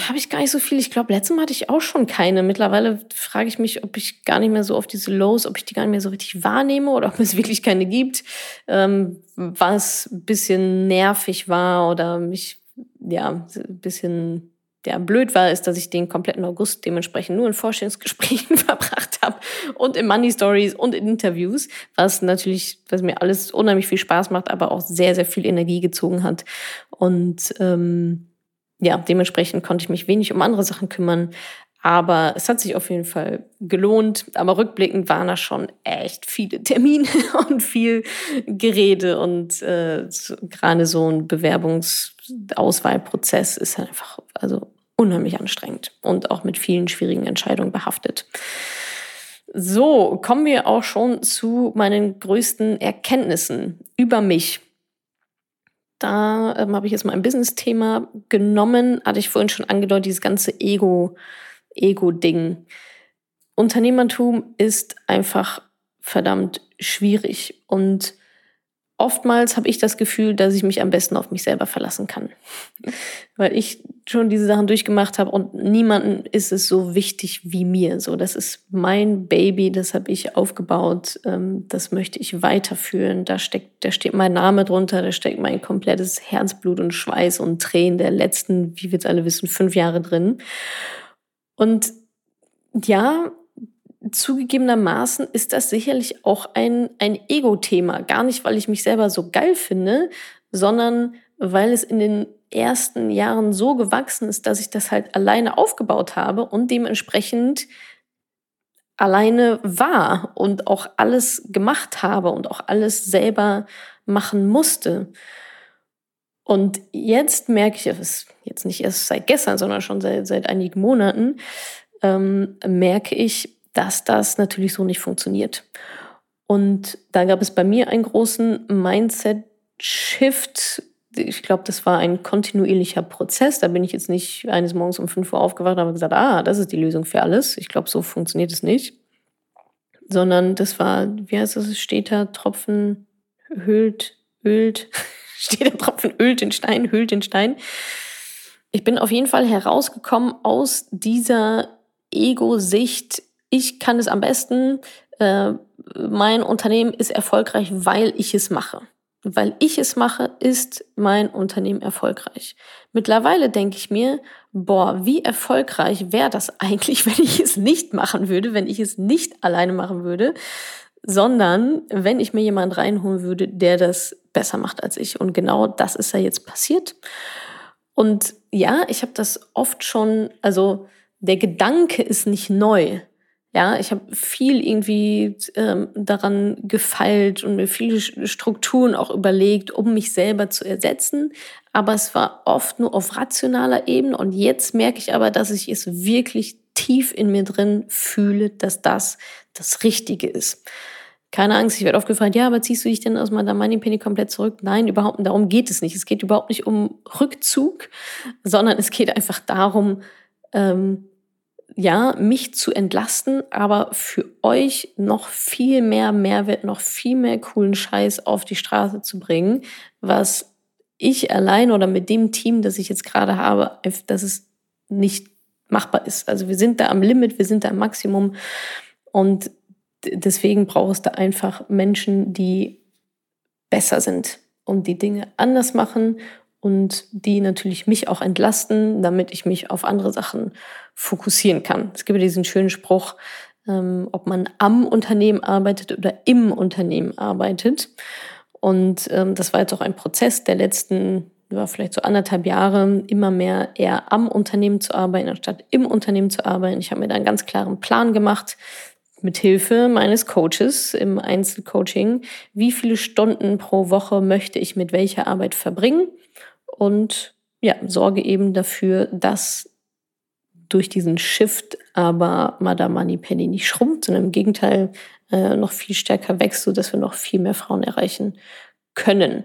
habe ich gar nicht so viel. Ich glaube, letztes Mal hatte ich auch schon keine. Mittlerweile frage ich mich, ob ich gar nicht mehr so auf diese Lows, ob ich die gar nicht mehr so richtig wahrnehme oder ob es <laughs> wirklich keine gibt. Ähm, was ein bisschen nervig war oder mich ja, ein bisschen ja, blöd war, ist, dass ich den kompletten August dementsprechend nur in Vorstellungsgesprächen <laughs> verbracht habe und in Money Stories und in Interviews, was natürlich, was mir alles unheimlich viel Spaß macht, aber auch sehr, sehr viel Energie gezogen hat. Und ähm, ja, dementsprechend konnte ich mich wenig um andere Sachen kümmern. Aber es hat sich auf jeden Fall gelohnt. Aber rückblickend waren da schon echt viele Termine <laughs> und viel Gerede. Und äh, gerade so ein Bewerbungsauswahlprozess ist halt einfach also unheimlich anstrengend und auch mit vielen schwierigen Entscheidungen behaftet. So, kommen wir auch schon zu meinen größten Erkenntnissen über mich. Da ähm, habe ich jetzt mal ein Business-Thema genommen, hatte ich vorhin schon angedeutet, dieses ganze Ego- Ego-Ding. Unternehmertum ist einfach verdammt schwierig und oftmals habe ich das Gefühl, dass ich mich am besten auf mich selber verlassen kann, <laughs> weil ich schon diese Sachen durchgemacht habe und niemanden ist es so wichtig wie mir. So, das ist mein Baby, das habe ich aufgebaut, ähm, das möchte ich weiterführen. Da steckt, da steht mein Name drunter, da steckt mein komplettes Herzblut und Schweiß und Tränen der letzten, wie wir jetzt alle wissen, fünf Jahre drin. Und ja, zugegebenermaßen ist das sicherlich auch ein, ein Ego-Thema. Gar nicht, weil ich mich selber so geil finde, sondern weil es in den ersten Jahren so gewachsen ist, dass ich das halt alleine aufgebaut habe und dementsprechend alleine war und auch alles gemacht habe und auch alles selber machen musste. Und jetzt merke ich, es jetzt nicht erst seit gestern, sondern schon seit, seit einigen Monaten, ähm, merke ich, dass das natürlich so nicht funktioniert. Und da gab es bei mir einen großen Mindset-Shift. Ich glaube, das war ein kontinuierlicher Prozess. Da bin ich jetzt nicht eines Morgens um 5 Uhr aufgewacht und habe gesagt, ah, das ist die Lösung für alles. Ich glaube, so funktioniert es nicht. Sondern das war, wie heißt das, steht da, Tropfen hüllt, ölt, steht der Tropfen ölt den Stein, hüllt den Stein. Ich bin auf jeden Fall herausgekommen aus dieser Ego-Sicht. Ich kann es am besten. Äh, mein Unternehmen ist erfolgreich, weil ich es mache. Weil ich es mache, ist mein Unternehmen erfolgreich. Mittlerweile denke ich mir, boah, wie erfolgreich wäre das eigentlich, <laughs> wenn ich es nicht machen würde, wenn ich es nicht alleine machen würde, sondern wenn ich mir jemand reinholen würde, der das besser macht als ich. Und genau das ist ja jetzt passiert. Und ja, ich habe das oft schon, also der Gedanke ist nicht neu. Ja, ich habe viel irgendwie ähm, daran gefeilt und mir viele Strukturen auch überlegt, um mich selber zu ersetzen. Aber es war oft nur auf rationaler Ebene. Und jetzt merke ich aber, dass ich es wirklich tief in mir drin fühle, dass das das Richtige ist. Keine Angst, ich werde oft gefragt, ja, aber ziehst du dich denn aus meiner Money Penny komplett zurück? Nein, überhaupt. Darum geht es nicht. Es geht überhaupt nicht um Rückzug, sondern es geht einfach darum, ähm, ja, mich zu entlasten, aber für euch noch viel mehr Mehrwert, noch viel mehr coolen Scheiß auf die Straße zu bringen, was ich allein oder mit dem Team, das ich jetzt gerade habe, dass es nicht machbar ist. Also wir sind da am Limit, wir sind da am Maximum und deswegen braucht es da einfach Menschen, die besser sind und die Dinge anders machen und die natürlich mich auch entlasten, damit ich mich auf andere Sachen fokussieren kann. Es gibt ja diesen schönen Spruch, ähm, ob man am Unternehmen arbeitet oder im Unternehmen arbeitet. Und ähm, das war jetzt auch ein Prozess der letzten, ja, vielleicht so anderthalb Jahre, immer mehr eher am Unternehmen zu arbeiten, anstatt im Unternehmen zu arbeiten. Ich habe mir da einen ganz klaren Plan gemacht, mit Hilfe meines Coaches im Einzelcoaching, wie viele Stunden pro Woche möchte ich mit welcher Arbeit verbringen und ja, sorge eben dafür, dass durch diesen Shift aber Madame Money Penny nicht schrumpft, sondern im Gegenteil äh, noch viel stärker wächst, sodass wir noch viel mehr Frauen erreichen können.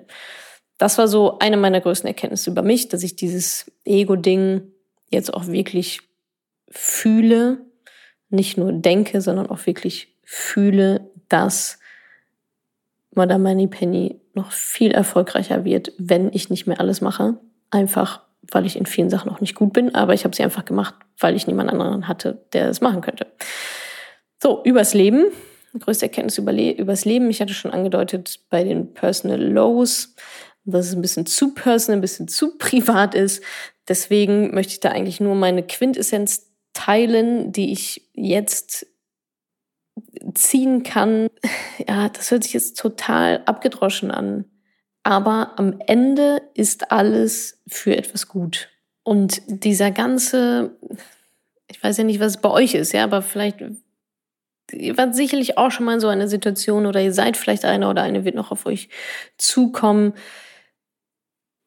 Das war so eine meiner größten Erkenntnisse über mich, dass ich dieses Ego-Ding jetzt auch wirklich fühle, nicht nur denke, sondern auch wirklich fühle, dass Madame Money Penny noch viel erfolgreicher wird, wenn ich nicht mehr alles mache. Einfach weil ich in vielen Sachen auch nicht gut bin, aber ich habe sie einfach gemacht, weil ich niemand anderen hatte, der es machen könnte. So, übers Leben. Größte Erkenntnis übers Leben. Ich hatte schon angedeutet bei den Personal Lows, dass es ein bisschen zu personal, ein bisschen zu <laughs> privat ist. Deswegen möchte ich da eigentlich nur meine Quintessenz teilen, die ich jetzt ziehen kann. <laughs> Ja, das hört sich jetzt total abgedroschen an. Aber am Ende ist alles für etwas gut. Und dieser ganze, ich weiß ja nicht, was es bei euch ist, ja, aber vielleicht, ihr wart sicherlich auch schon mal in so einer Situation oder ihr seid vielleicht einer oder eine wird noch auf euch zukommen,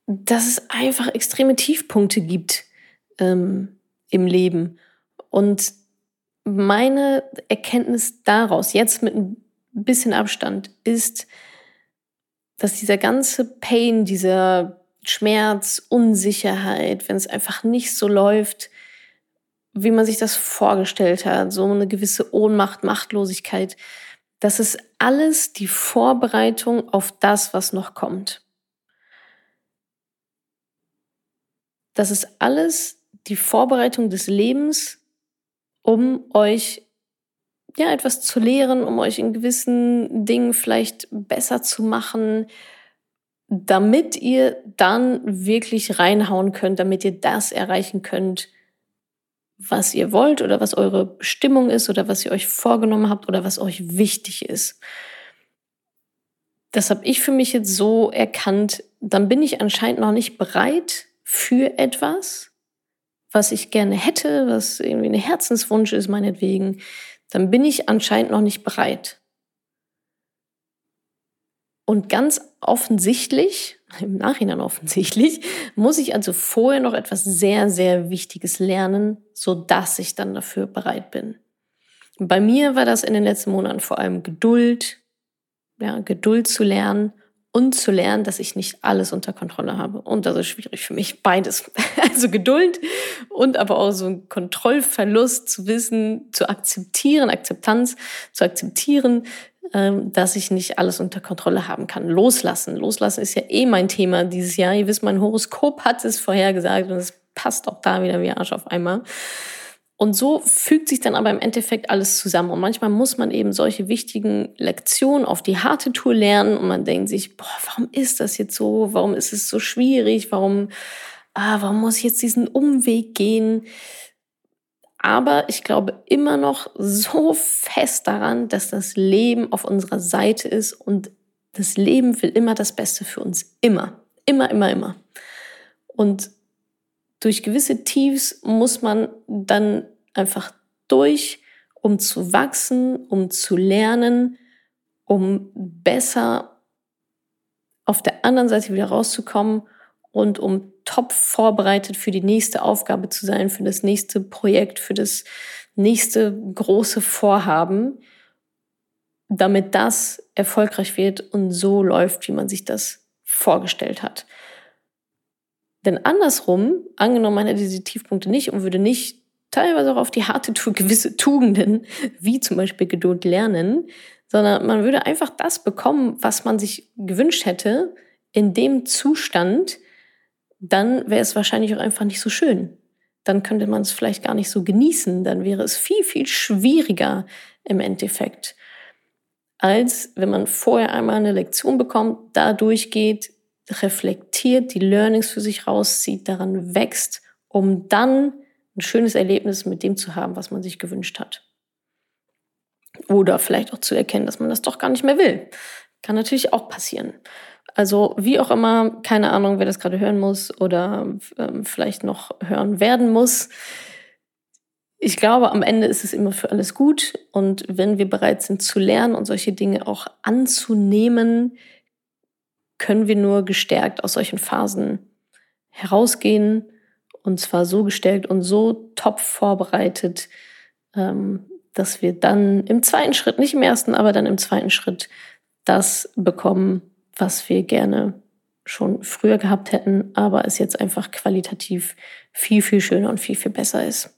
dass es einfach extreme Tiefpunkte gibt ähm, im Leben. Und meine Erkenntnis daraus, jetzt mit ein bisschen Abstand, ist, dass dieser ganze Pain, dieser Schmerz, Unsicherheit, wenn es einfach nicht so läuft, wie man sich das vorgestellt hat, so eine gewisse Ohnmacht, Machtlosigkeit, das ist alles die Vorbereitung auf das, was noch kommt. Das ist alles die Vorbereitung des Lebens, um euch ja, etwas zu lehren, um euch in gewissen Dingen vielleicht besser zu machen, damit ihr dann wirklich reinhauen könnt, damit ihr das erreichen könnt, was ihr wollt oder was eure Stimmung ist oder was ihr euch vorgenommen habt oder was euch wichtig ist. Das habe ich für mich jetzt so erkannt, dann bin ich anscheinend noch nicht bereit für etwas, was ich gerne hätte, was irgendwie ein Herzenswunsch ist, meinetwegen dann bin ich anscheinend noch nicht bereit. Und ganz offensichtlich, <laughs> im Nachhinein offensichtlich, muss ich also vorher noch etwas sehr, sehr Wichtiges lernen, so dass ich dann dafür bereit bin. Bei mir war das in den letzten Monaten vor allem Geduld, ja, Geduld zu lernen und zu lernen, dass ich nicht alles unter Kontrolle habe. Und das ist schwierig für mich, beides. <laughs> Also Geduld und aber auch so ein Kontrollverlust zu wissen, zu akzeptieren, Akzeptanz zu akzeptieren, ähm, dass ich nicht alles unter Kontrolle haben kann. Loslassen. Loslassen ist ja eh mein Thema dieses Jahr. Ihr wisst, mein Horoskop hat es vorhergesagt und es passt auch da wieder wie Arsch auf einmal. Und so fügt sich dann aber im Endeffekt alles zusammen. Und manchmal muss man eben solche wichtigen Lektionen auf die harte Tour lernen und man denkt sich, boah, warum ist das jetzt so? Warum ist es so schwierig? Warum, ah, warum muss ich jetzt diesen Umweg gehen? Aber ich glaube immer noch so fest daran, dass das Leben auf unserer Seite ist und das Leben will immer das Beste für uns. Immer. Immer, immer, immer. Und durch gewisse Tiefs muss man dann einfach durch, um zu wachsen, um zu lernen, um besser auf der anderen Seite wieder rauszukommen und um top vorbereitet für die nächste Aufgabe zu sein, für das nächste Projekt, für das nächste große Vorhaben, damit das erfolgreich wird und so läuft, wie man sich das vorgestellt hat. Denn andersrum, angenommen man hätte diese Tiefpunkte nicht und würde nicht teilweise auch auf die harte Tour gewisse Tugenden, wie zum Beispiel Geduld lernen, sondern man würde einfach das bekommen, was man sich gewünscht hätte, in dem Zustand, dann wäre es wahrscheinlich auch einfach nicht so schön. Dann könnte man es vielleicht gar nicht so genießen. Dann wäre es viel, viel schwieriger im Endeffekt, als wenn man vorher einmal eine Lektion bekommt, da durchgeht, reflektiert, die Learnings für sich rauszieht, daran wächst, um dann ein schönes Erlebnis mit dem zu haben, was man sich gewünscht hat. Oder vielleicht auch zu erkennen, dass man das doch gar nicht mehr will. Kann natürlich auch passieren. Also wie auch immer, keine Ahnung, wer das gerade hören muss oder ähm, vielleicht noch hören werden muss. Ich glaube, am Ende ist es immer für alles gut. Und wenn wir bereit sind zu lernen und solche Dinge auch anzunehmen, können wir nur gestärkt aus solchen Phasen herausgehen. Und zwar so gestärkt und so top vorbereitet, ähm, dass wir dann im zweiten Schritt, nicht im ersten, aber dann im zweiten Schritt das bekommen, was wir gerne schon früher gehabt hätten, aber es jetzt einfach qualitativ viel, viel schöner und viel, viel besser ist.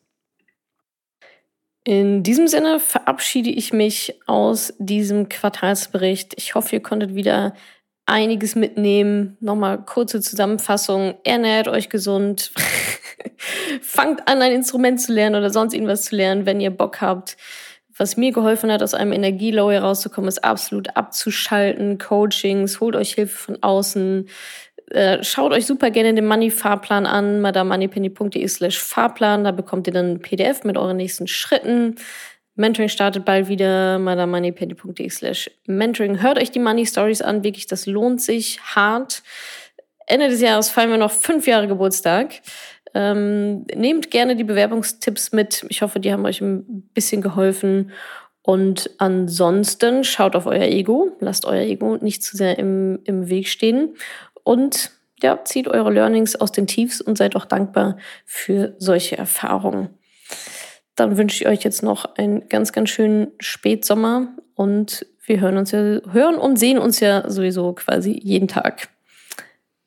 In diesem Sinne verabschiede ich mich aus diesem Quartalsbericht. Ich hoffe, ihr konntet wieder einiges mitnehmen. Nochmal kurze Zusammenfassung. Ernährt euch gesund. <laughs> <laughs> Fangt an, ein Instrument zu lernen oder sonst irgendwas zu lernen, wenn ihr Bock habt. Was mir geholfen hat, aus einem Energielow herauszukommen, ist absolut abzuschalten, Coachings, holt euch Hilfe von außen, äh, schaut euch super gerne den Money-Fahrplan an, madamoneypenny.de slash Fahrplan, da bekommt ihr dann ein PDF mit euren nächsten Schritten. Mentoring startet bald wieder, madamoneypenny.de slash Mentoring. Hört euch die Money Stories an, wirklich, das lohnt sich hart. Ende des Jahres feiern wir noch fünf Jahre Geburtstag. Ähm, nehmt gerne die Bewerbungstipps mit. Ich hoffe, die haben euch ein bisschen geholfen. Und ansonsten schaut auf euer Ego, lasst euer Ego nicht zu sehr im, im Weg stehen und ja, zieht eure Learnings aus den Tiefs und seid auch dankbar für solche Erfahrungen. Dann wünsche ich euch jetzt noch einen ganz, ganz schönen Spätsommer und wir hören uns ja, hören und sehen uns ja sowieso quasi jeden Tag.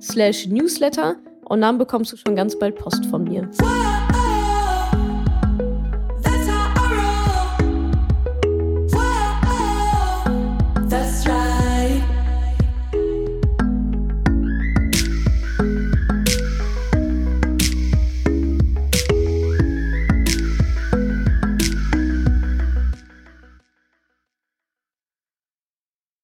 slash newsletter und dann bekommst du schon ganz bald Post von mir.